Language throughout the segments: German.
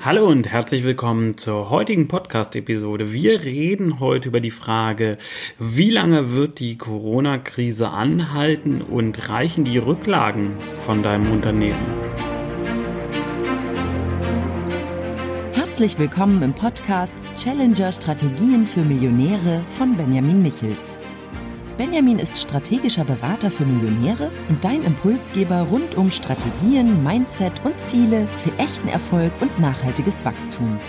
Hallo und herzlich willkommen zur heutigen Podcast-Episode. Wir reden heute über die Frage, wie lange wird die Corona-Krise anhalten und reichen die Rücklagen von deinem Unternehmen? Herzlich willkommen im Podcast Challenger Strategien für Millionäre von Benjamin Michels. Benjamin ist strategischer Berater für Millionäre und dein Impulsgeber rund um Strategien, Mindset und Ziele für echten Erfolg und nachhaltiges Wachstum.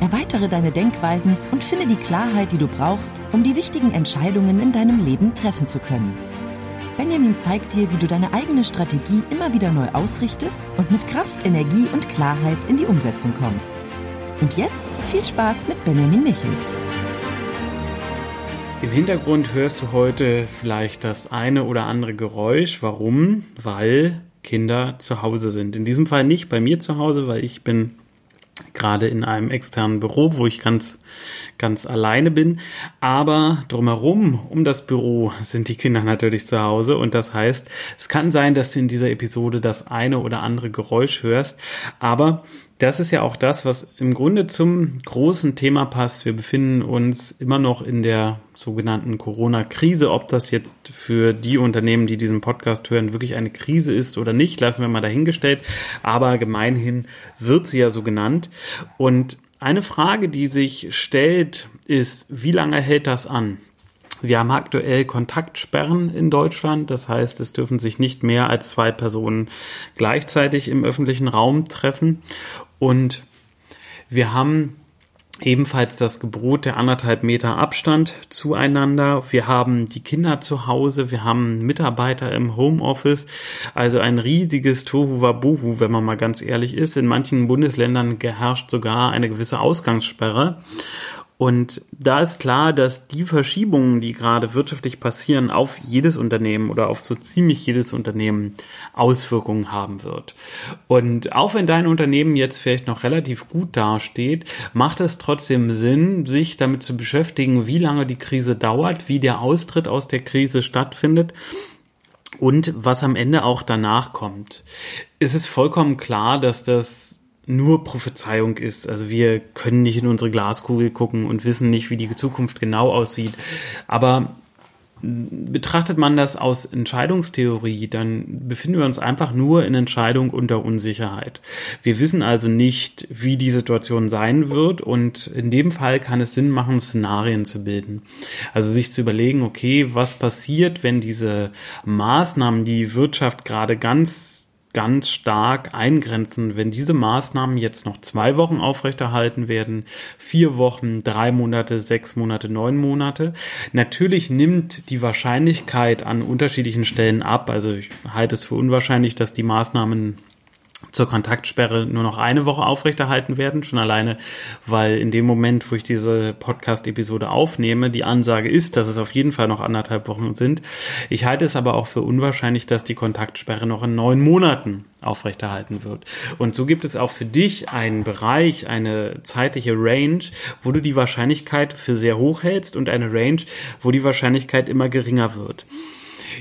Erweitere deine Denkweisen und finde die Klarheit, die du brauchst, um die wichtigen Entscheidungen in deinem Leben treffen zu können. Benjamin zeigt dir, wie du deine eigene Strategie immer wieder neu ausrichtest und mit Kraft, Energie und Klarheit in die Umsetzung kommst. Und jetzt viel Spaß mit Benjamin Michels. Im Hintergrund hörst du heute vielleicht das eine oder andere Geräusch. Warum? Weil Kinder zu Hause sind. In diesem Fall nicht bei mir zu Hause, weil ich bin gerade in einem externen Büro, wo ich ganz, ganz alleine bin. Aber drumherum, um das Büro, sind die Kinder natürlich zu Hause. Und das heißt, es kann sein, dass du in dieser Episode das eine oder andere Geräusch hörst. Aber das ist ja auch das, was im Grunde zum großen Thema passt. Wir befinden uns immer noch in der sogenannten Corona-Krise. Ob das jetzt für die Unternehmen, die diesen Podcast hören, wirklich eine Krise ist oder nicht, lassen wir mal dahingestellt. Aber gemeinhin wird sie ja so genannt. Und eine Frage, die sich stellt, ist, wie lange hält das an? Wir haben aktuell Kontaktsperren in Deutschland. Das heißt, es dürfen sich nicht mehr als zwei Personen gleichzeitig im öffentlichen Raum treffen. Und wir haben ebenfalls das Gebot der anderthalb Meter Abstand zueinander. Wir haben die Kinder zu Hause, wir haben Mitarbeiter im Homeoffice, also ein riesiges Tohu Wabuhu, wenn man mal ganz ehrlich ist. In manchen Bundesländern geherrscht sogar eine gewisse Ausgangssperre. Und da ist klar, dass die Verschiebungen, die gerade wirtschaftlich passieren, auf jedes Unternehmen oder auf so ziemlich jedes Unternehmen Auswirkungen haben wird. Und auch wenn dein Unternehmen jetzt vielleicht noch relativ gut dasteht, macht es trotzdem Sinn, sich damit zu beschäftigen, wie lange die Krise dauert, wie der Austritt aus der Krise stattfindet und was am Ende auch danach kommt. Es ist vollkommen klar, dass das nur Prophezeiung ist. Also wir können nicht in unsere Glaskugel gucken und wissen nicht, wie die Zukunft genau aussieht. Aber betrachtet man das aus Entscheidungstheorie, dann befinden wir uns einfach nur in Entscheidung unter Unsicherheit. Wir wissen also nicht, wie die Situation sein wird und in dem Fall kann es Sinn machen, Szenarien zu bilden. Also sich zu überlegen, okay, was passiert, wenn diese Maßnahmen die Wirtschaft gerade ganz ganz stark eingrenzen, wenn diese Maßnahmen jetzt noch zwei Wochen aufrechterhalten werden, vier Wochen, drei Monate, sechs Monate, neun Monate. Natürlich nimmt die Wahrscheinlichkeit an unterschiedlichen Stellen ab. Also ich halte es für unwahrscheinlich, dass die Maßnahmen zur Kontaktsperre nur noch eine Woche aufrechterhalten werden, schon alleine, weil in dem Moment, wo ich diese Podcast-Episode aufnehme, die Ansage ist, dass es auf jeden Fall noch anderthalb Wochen sind. Ich halte es aber auch für unwahrscheinlich, dass die Kontaktsperre noch in neun Monaten aufrechterhalten wird. Und so gibt es auch für dich einen Bereich, eine zeitliche Range, wo du die Wahrscheinlichkeit für sehr hoch hältst und eine Range, wo die Wahrscheinlichkeit immer geringer wird.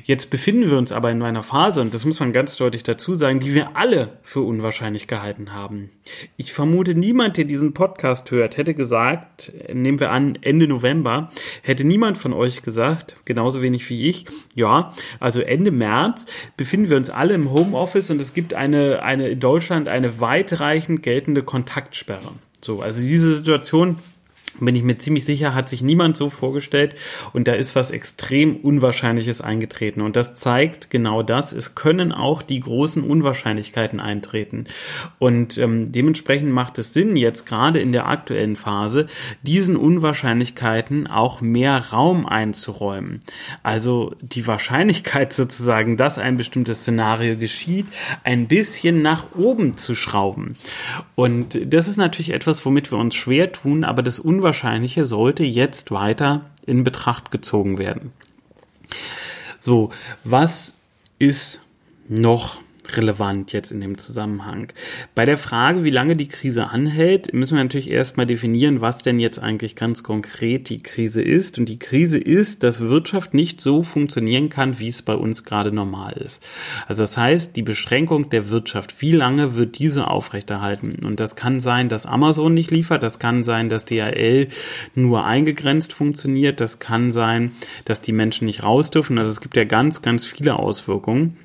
Jetzt befinden wir uns aber in einer Phase, und das muss man ganz deutlich dazu sagen, die wir alle für unwahrscheinlich gehalten haben. Ich vermute, niemand, der diesen Podcast hört, hätte gesagt, nehmen wir an, Ende November, hätte niemand von euch gesagt, genauso wenig wie ich, ja, also Ende März befinden wir uns alle im Homeoffice und es gibt eine, eine in Deutschland eine weitreichend geltende Kontaktsperre. So, also diese Situation bin ich mir ziemlich sicher, hat sich niemand so vorgestellt und da ist was extrem Unwahrscheinliches eingetreten. Und das zeigt genau das. Es können auch die großen Unwahrscheinlichkeiten eintreten. Und ähm, dementsprechend macht es Sinn, jetzt gerade in der aktuellen Phase, diesen Unwahrscheinlichkeiten auch mehr Raum einzuräumen. Also die Wahrscheinlichkeit sozusagen, dass ein bestimmtes Szenario geschieht, ein bisschen nach oben zu schrauben. Und das ist natürlich etwas, womit wir uns schwer tun, aber das Unwahrscheinliche Unwahrscheinliche sollte jetzt weiter in Betracht gezogen werden. So, was ist noch relevant jetzt in dem Zusammenhang. Bei der Frage, wie lange die Krise anhält, müssen wir natürlich erstmal definieren, was denn jetzt eigentlich ganz konkret die Krise ist. Und die Krise ist, dass Wirtschaft nicht so funktionieren kann, wie es bei uns gerade normal ist. Also das heißt, die Beschränkung der Wirtschaft, wie lange wird diese aufrechterhalten? Und das kann sein, dass Amazon nicht liefert, das kann sein, dass DHL nur eingegrenzt funktioniert, das kann sein, dass die Menschen nicht raus dürfen. Also es gibt ja ganz, ganz viele Auswirkungen.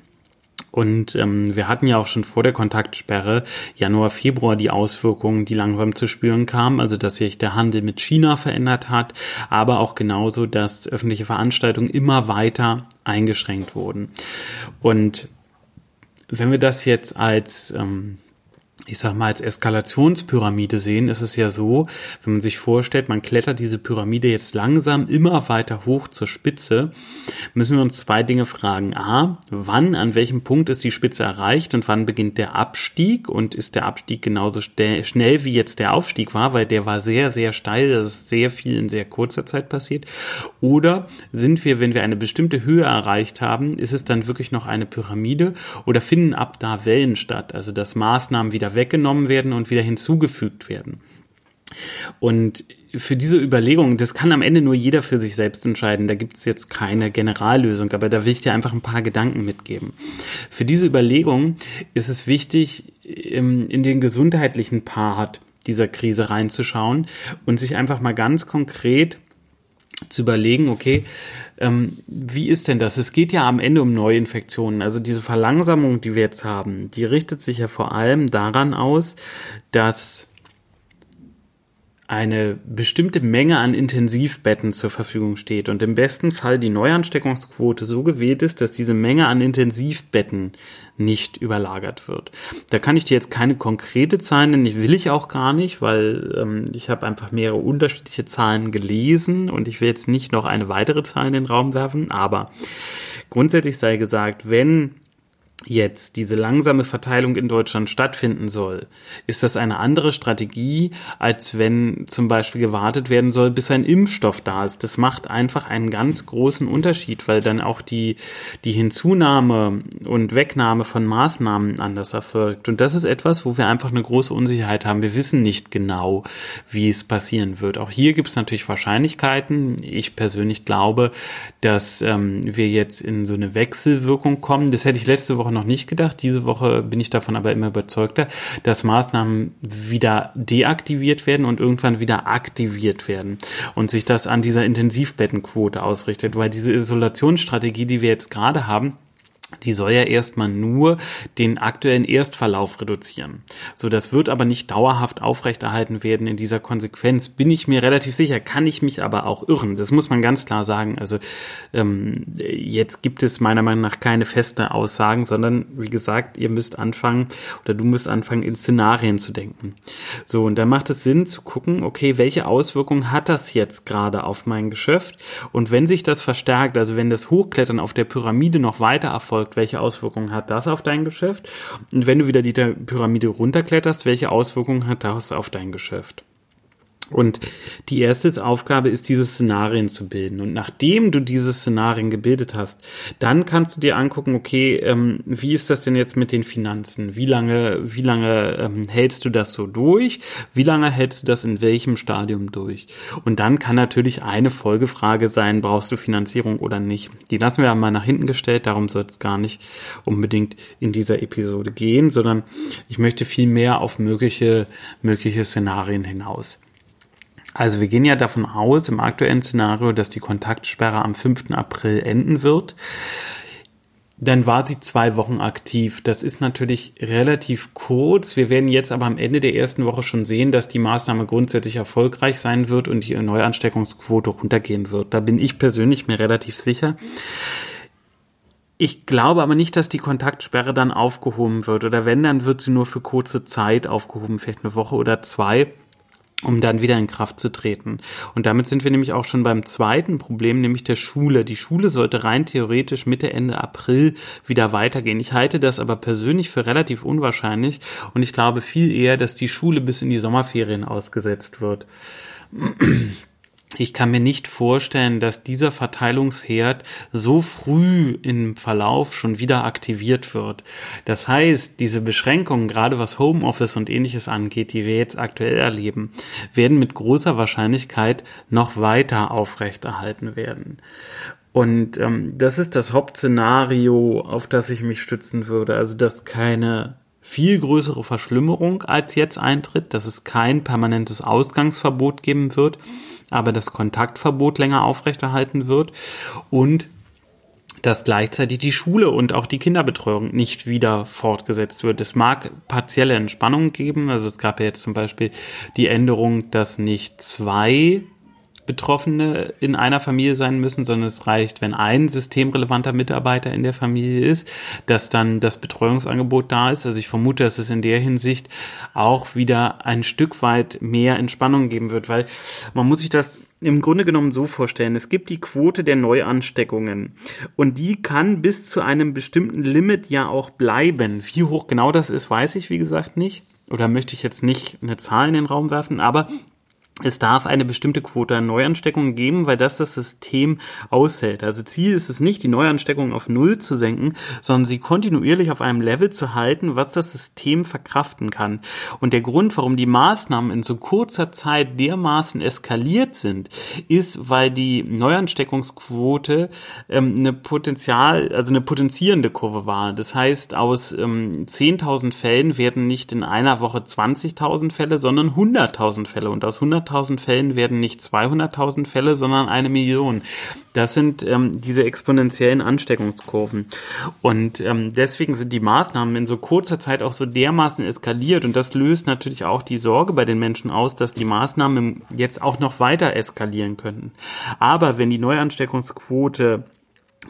Und ähm, wir hatten ja auch schon vor der Kontaktsperre Januar, Februar die Auswirkungen, die langsam zu spüren kamen, also dass sich der Handel mit China verändert hat, aber auch genauso, dass öffentliche Veranstaltungen immer weiter eingeschränkt wurden. Und wenn wir das jetzt als ähm, ich sag mal, als Eskalationspyramide sehen, ist es ja so, wenn man sich vorstellt, man klettert diese Pyramide jetzt langsam immer weiter hoch zur Spitze, müssen wir uns zwei Dinge fragen. A, wann, an welchem Punkt ist die Spitze erreicht und wann beginnt der Abstieg und ist der Abstieg genauso schnell wie jetzt der Aufstieg war, weil der war sehr, sehr steil, das ist sehr viel in sehr kurzer Zeit passiert. Oder sind wir, wenn wir eine bestimmte Höhe erreicht haben, ist es dann wirklich noch eine Pyramide oder finden ab da Wellen statt, also dass Maßnahmen wieder weggenommen werden und wieder hinzugefügt werden. Und für diese Überlegung, das kann am Ende nur jeder für sich selbst entscheiden. Da gibt es jetzt keine Generallösung, aber da will ich dir einfach ein paar Gedanken mitgeben. Für diese Überlegung ist es wichtig, in den gesundheitlichen Part dieser Krise reinzuschauen und sich einfach mal ganz konkret zu überlegen, okay, ähm, wie ist denn das? Es geht ja am Ende um Neuinfektionen. Also diese Verlangsamung, die wir jetzt haben, die richtet sich ja vor allem daran aus, dass eine bestimmte Menge an Intensivbetten zur Verfügung steht und im besten Fall die Neuansteckungsquote so gewählt ist, dass diese Menge an Intensivbetten nicht überlagert wird. Da kann ich dir jetzt keine konkrete Zahlen nennen, ich will ich auch gar nicht, weil ähm, ich habe einfach mehrere unterschiedliche Zahlen gelesen und ich will jetzt nicht noch eine weitere Zahl in den Raum werfen, aber grundsätzlich sei gesagt, wenn jetzt diese langsame Verteilung in Deutschland stattfinden soll, ist das eine andere Strategie, als wenn zum Beispiel gewartet werden soll, bis ein Impfstoff da ist. Das macht einfach einen ganz großen Unterschied, weil dann auch die, die Hinzunahme und Wegnahme von Maßnahmen anders erfolgt. Und das ist etwas, wo wir einfach eine große Unsicherheit haben. Wir wissen nicht genau, wie es passieren wird. Auch hier gibt es natürlich Wahrscheinlichkeiten. Ich persönlich glaube, dass ähm, wir jetzt in so eine Wechselwirkung kommen. Das hätte ich letzte Woche noch nicht gedacht. Diese Woche bin ich davon aber immer überzeugter, dass Maßnahmen wieder deaktiviert werden und irgendwann wieder aktiviert werden und sich das an dieser Intensivbettenquote ausrichtet, weil diese Isolationsstrategie, die wir jetzt gerade haben, die soll ja erstmal nur den aktuellen Erstverlauf reduzieren. So, das wird aber nicht dauerhaft aufrechterhalten werden in dieser Konsequenz. Bin ich mir relativ sicher, kann ich mich aber auch irren. Das muss man ganz klar sagen. Also ähm, jetzt gibt es meiner Meinung nach keine feste Aussagen, sondern wie gesagt, ihr müsst anfangen oder du musst anfangen, in Szenarien zu denken. So, und da macht es Sinn zu gucken, okay, welche Auswirkungen hat das jetzt gerade auf mein Geschäft? Und wenn sich das verstärkt, also wenn das Hochklettern auf der Pyramide noch weiter erfolgt, erfolgt, welche Auswirkungen hat das auf dein Geschäft? Und wenn du wieder die Pyramide runterkletterst, welche Auswirkungen hat das auf dein Geschäft? Und die erste Aufgabe ist, diese Szenarien zu bilden. Und nachdem du diese Szenarien gebildet hast, dann kannst du dir angucken, okay, ähm, wie ist das denn jetzt mit den Finanzen? Wie lange, wie lange ähm, hältst du das so durch? Wie lange hältst du das in welchem Stadium durch? Und dann kann natürlich eine Folgefrage sein, brauchst du Finanzierung oder nicht? Die lassen wir mal nach hinten gestellt, darum soll es gar nicht unbedingt in dieser Episode gehen, sondern ich möchte viel mehr auf mögliche, mögliche Szenarien hinaus. Also wir gehen ja davon aus im aktuellen Szenario, dass die Kontaktsperre am 5. April enden wird. Dann war sie zwei Wochen aktiv. Das ist natürlich relativ kurz. Wir werden jetzt aber am Ende der ersten Woche schon sehen, dass die Maßnahme grundsätzlich erfolgreich sein wird und die Neuansteckungsquote runtergehen wird. Da bin ich persönlich mir relativ sicher. Ich glaube aber nicht, dass die Kontaktsperre dann aufgehoben wird. Oder wenn, dann wird sie nur für kurze Zeit aufgehoben, vielleicht eine Woche oder zwei um dann wieder in Kraft zu treten. Und damit sind wir nämlich auch schon beim zweiten Problem, nämlich der Schule. Die Schule sollte rein theoretisch Mitte, Ende April wieder weitergehen. Ich halte das aber persönlich für relativ unwahrscheinlich und ich glaube viel eher, dass die Schule bis in die Sommerferien ausgesetzt wird. Ich kann mir nicht vorstellen, dass dieser Verteilungsherd so früh im Verlauf schon wieder aktiviert wird. Das heißt, diese Beschränkungen, gerade was Homeoffice und ähnliches angeht, die wir jetzt aktuell erleben, werden mit großer Wahrscheinlichkeit noch weiter aufrechterhalten werden. Und ähm, das ist das Hauptszenario, auf das ich mich stützen würde. Also, dass keine viel größere Verschlimmerung als jetzt eintritt, dass es kein permanentes Ausgangsverbot geben wird, aber das Kontaktverbot länger aufrechterhalten wird und dass gleichzeitig die Schule und auch die Kinderbetreuung nicht wieder fortgesetzt wird. Es mag partielle Entspannung geben. Also es gab ja jetzt zum Beispiel die Änderung, dass nicht zwei Betroffene in einer Familie sein müssen, sondern es reicht, wenn ein systemrelevanter Mitarbeiter in der Familie ist, dass dann das Betreuungsangebot da ist. Also ich vermute, dass es in der Hinsicht auch wieder ein Stück weit mehr Entspannung geben wird, weil man muss sich das im Grunde genommen so vorstellen. Es gibt die Quote der Neuansteckungen und die kann bis zu einem bestimmten Limit ja auch bleiben. Wie hoch genau das ist, weiß ich wie gesagt nicht oder möchte ich jetzt nicht eine Zahl in den Raum werfen, aber es darf eine bestimmte Quote an Neuansteckungen geben, weil das das System aushält. Also Ziel ist es nicht, die Neuansteckungen auf Null zu senken, sondern sie kontinuierlich auf einem Level zu halten, was das System verkraften kann. Und der Grund, warum die Maßnahmen in so kurzer Zeit dermaßen eskaliert sind, ist, weil die Neuansteckungsquote ähm, eine Potenzial, also eine potenzierende Kurve war. Das heißt, aus ähm, 10.000 Fällen werden nicht in einer Woche 20.000 Fälle, sondern 100.000 Fälle. Und aus 100 100.000 Fällen werden nicht 200.000 Fälle, sondern eine Million. Das sind ähm, diese exponentiellen Ansteckungskurven. Und ähm, deswegen sind die Maßnahmen in so kurzer Zeit auch so dermaßen eskaliert. Und das löst natürlich auch die Sorge bei den Menschen aus, dass die Maßnahmen jetzt auch noch weiter eskalieren könnten. Aber wenn die Neuansteckungsquote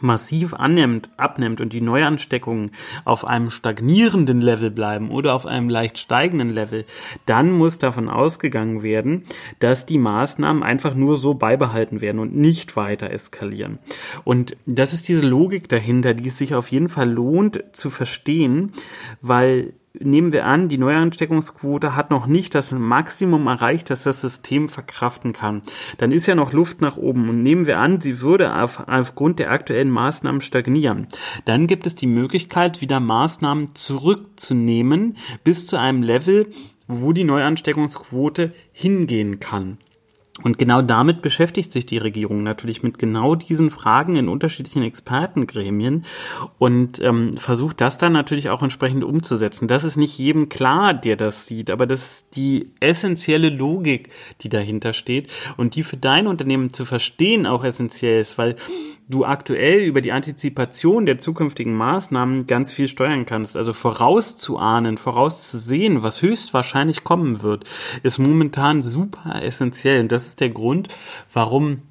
massiv annimmt, abnimmt und die Neuansteckungen auf einem stagnierenden Level bleiben oder auf einem leicht steigenden Level, dann muss davon ausgegangen werden, dass die Maßnahmen einfach nur so beibehalten werden und nicht weiter eskalieren. Und das ist diese Logik dahinter, die es sich auf jeden Fall lohnt zu verstehen, weil nehmen wir an, die Neuansteckungsquote hat noch nicht das Maximum erreicht, das das System verkraften kann. Dann ist ja noch Luft nach oben. Und nehmen wir an, sie würde auf, aufgrund der aktuellen Maßnahmen stagnieren. Dann gibt es die Möglichkeit, wieder Maßnahmen zurückzunehmen bis zu einem Level, wo die Neuansteckungsquote hingehen kann. Und genau damit beschäftigt sich die Regierung natürlich mit genau diesen Fragen in unterschiedlichen Expertengremien und ähm, versucht das dann natürlich auch entsprechend umzusetzen. Das ist nicht jedem klar, der das sieht, aber das ist die essentielle Logik, die dahinter steht und die für dein Unternehmen zu verstehen auch essentiell ist, weil du aktuell über die Antizipation der zukünftigen Maßnahmen ganz viel steuern kannst. Also vorauszuahnen, vorauszusehen, was höchstwahrscheinlich kommen wird, ist momentan super essentiell. Und das ist der Grund, warum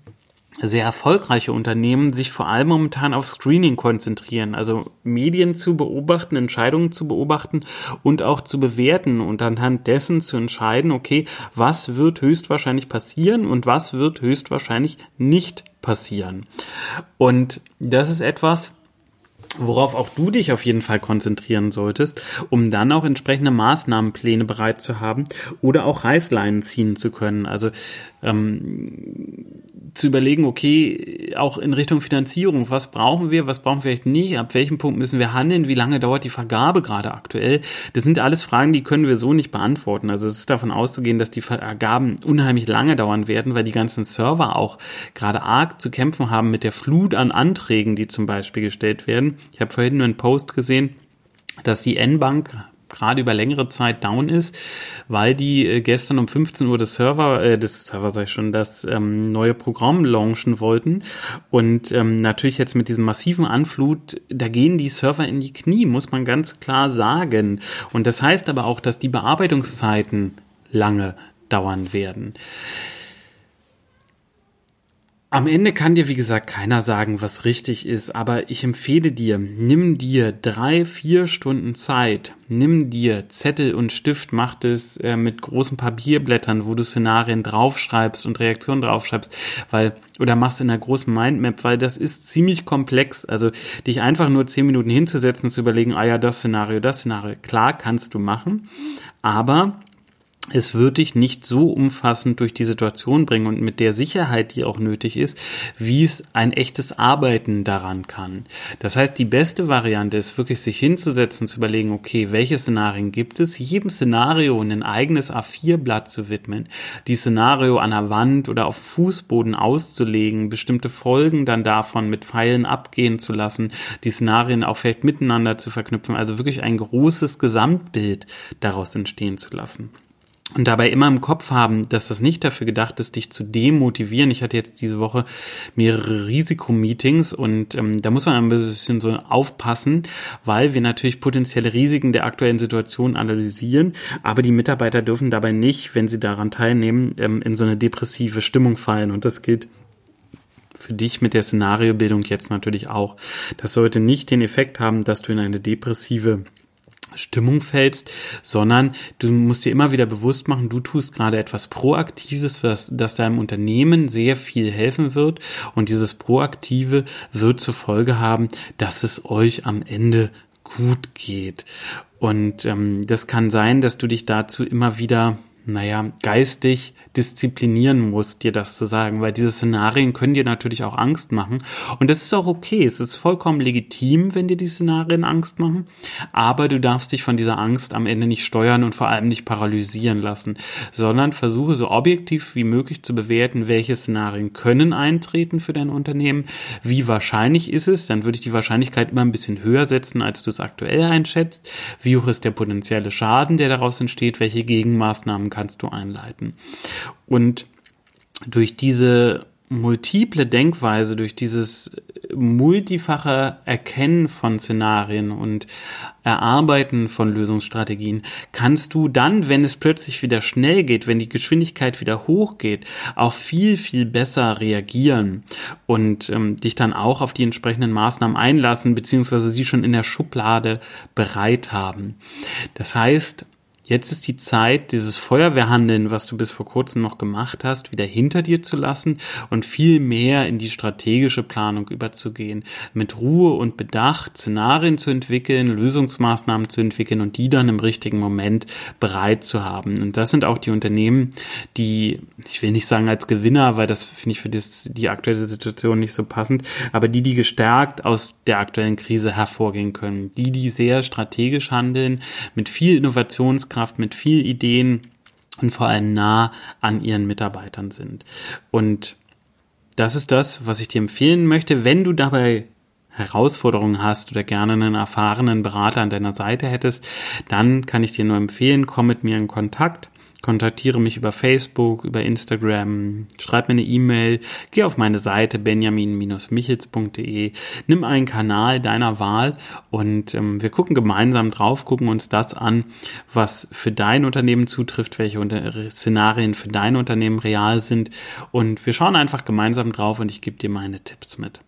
sehr erfolgreiche Unternehmen sich vor allem momentan auf Screening konzentrieren, also Medien zu beobachten, Entscheidungen zu beobachten und auch zu bewerten und anhand dessen zu entscheiden, okay, was wird höchstwahrscheinlich passieren und was wird höchstwahrscheinlich nicht passieren. Und das ist etwas, worauf auch du dich auf jeden Fall konzentrieren solltest, um dann auch entsprechende Maßnahmenpläne bereit zu haben oder auch Reißleinen ziehen zu können. Also ähm, zu überlegen, okay, auch in Richtung Finanzierung, was brauchen wir, was brauchen wir vielleicht nicht, ab welchem Punkt müssen wir handeln, wie lange dauert die Vergabe gerade aktuell. Das sind alles Fragen, die können wir so nicht beantworten. Also es ist davon auszugehen, dass die Vergaben unheimlich lange dauern werden, weil die ganzen Server auch gerade arg zu kämpfen haben mit der Flut an Anträgen, die zum Beispiel gestellt werden. Ich habe vorhin nur einen Post gesehen, dass die N-Bank gerade über längere Zeit down ist, weil die äh, gestern um 15 Uhr das Server, äh, das Server sag ich schon, das ähm, neue Programm launchen wollten. Und ähm, natürlich jetzt mit diesem massiven Anflut, da gehen die Server in die Knie, muss man ganz klar sagen. Und das heißt aber auch, dass die Bearbeitungszeiten lange dauern werden. Am Ende kann dir, wie gesagt, keiner sagen, was richtig ist, aber ich empfehle dir, nimm dir drei, vier Stunden Zeit, nimm dir Zettel und Stift, mach das äh, mit großen Papierblättern, wo du Szenarien draufschreibst und Reaktionen draufschreibst, weil, oder machst in einer großen Mindmap, weil das ist ziemlich komplex. Also dich einfach nur zehn Minuten hinzusetzen, zu überlegen, ah ja, das Szenario, das Szenario, klar kannst du machen, aber es wird dich nicht so umfassend durch die Situation bringen und mit der Sicherheit, die auch nötig ist, wie es ein echtes Arbeiten daran kann. Das heißt, die beste Variante ist wirklich sich hinzusetzen, zu überlegen, okay, welche Szenarien gibt es, jedem Szenario ein eigenes A4-Blatt zu widmen, die Szenario an der Wand oder auf Fußboden auszulegen, bestimmte Folgen dann davon mit Pfeilen abgehen zu lassen, die Szenarien auch vielleicht miteinander zu verknüpfen, also wirklich ein großes Gesamtbild daraus entstehen zu lassen und dabei immer im Kopf haben, dass das nicht dafür gedacht ist, dich zu demotivieren. Ich hatte jetzt diese Woche mehrere Risikomeetings und ähm, da muss man ein bisschen so aufpassen, weil wir natürlich potenzielle Risiken der aktuellen Situation analysieren, aber die Mitarbeiter dürfen dabei nicht, wenn sie daran teilnehmen, ähm, in so eine depressive Stimmung fallen und das gilt für dich mit der Szenariobildung jetzt natürlich auch. Das sollte nicht den Effekt haben, dass du in eine depressive Stimmung fällst, sondern du musst dir immer wieder bewusst machen, du tust gerade etwas Proaktives, was, das deinem Unternehmen sehr viel helfen wird. Und dieses Proaktive wird zur Folge haben, dass es euch am Ende gut geht. Und ähm, das kann sein, dass du dich dazu immer wieder naja, geistig disziplinieren musst, dir das zu sagen, weil diese Szenarien können dir natürlich auch Angst machen. Und das ist auch okay. Es ist vollkommen legitim, wenn dir die Szenarien Angst machen. Aber du darfst dich von dieser Angst am Ende nicht steuern und vor allem nicht paralysieren lassen, sondern versuche so objektiv wie möglich zu bewerten, welche Szenarien können eintreten für dein Unternehmen, wie wahrscheinlich ist es, dann würde ich die Wahrscheinlichkeit immer ein bisschen höher setzen, als du es aktuell einschätzt, wie hoch ist der potenzielle Schaden, der daraus entsteht, welche Gegenmaßnahmen kannst du einleiten. Und durch diese multiple Denkweise, durch dieses multifache Erkennen von Szenarien und Erarbeiten von Lösungsstrategien, kannst du dann, wenn es plötzlich wieder schnell geht, wenn die Geschwindigkeit wieder hochgeht, auch viel, viel besser reagieren und ähm, dich dann auch auf die entsprechenden Maßnahmen einlassen, beziehungsweise sie schon in der Schublade bereit haben. Das heißt, Jetzt ist die Zeit, dieses Feuerwehrhandeln, was du bis vor kurzem noch gemacht hast, wieder hinter dir zu lassen und viel mehr in die strategische Planung überzugehen. Mit Ruhe und Bedacht Szenarien zu entwickeln, Lösungsmaßnahmen zu entwickeln und die dann im richtigen Moment bereit zu haben. Und das sind auch die Unternehmen, die, ich will nicht sagen als Gewinner, weil das finde ich für das, die aktuelle Situation nicht so passend, aber die, die gestärkt aus der aktuellen Krise hervorgehen können. Die, die sehr strategisch handeln, mit viel Innovations Führungskraft mit viel Ideen und vor allem nah an ihren Mitarbeitern sind. Und das ist das, was ich dir empfehlen möchte, wenn du dabei Herausforderungen hast oder gerne einen erfahrenen Berater an deiner Seite hättest, dann kann ich dir nur empfehlen, komm mit mir in Kontakt kontaktiere mich über Facebook, über Instagram, schreib mir eine E-Mail, geh auf meine Seite benjamin-michels.de, nimm einen Kanal deiner Wahl und ähm, wir gucken gemeinsam drauf, gucken uns das an, was für dein Unternehmen zutrifft, welche Szenarien für dein Unternehmen real sind und wir schauen einfach gemeinsam drauf und ich gebe dir meine Tipps mit.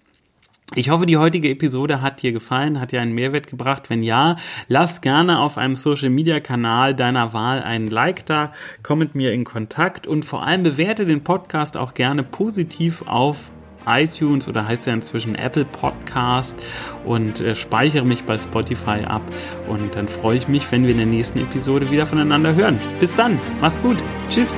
Ich hoffe, die heutige Episode hat dir gefallen, hat dir einen Mehrwert gebracht. Wenn ja, lass gerne auf einem Social Media Kanal deiner Wahl einen Like da, komm mit mir in Kontakt und vor allem bewerte den Podcast auch gerne positiv auf iTunes oder heißt ja inzwischen Apple Podcast und äh, speichere mich bei Spotify ab und dann freue ich mich, wenn wir in der nächsten Episode wieder voneinander hören. Bis dann, mach's gut, tschüss.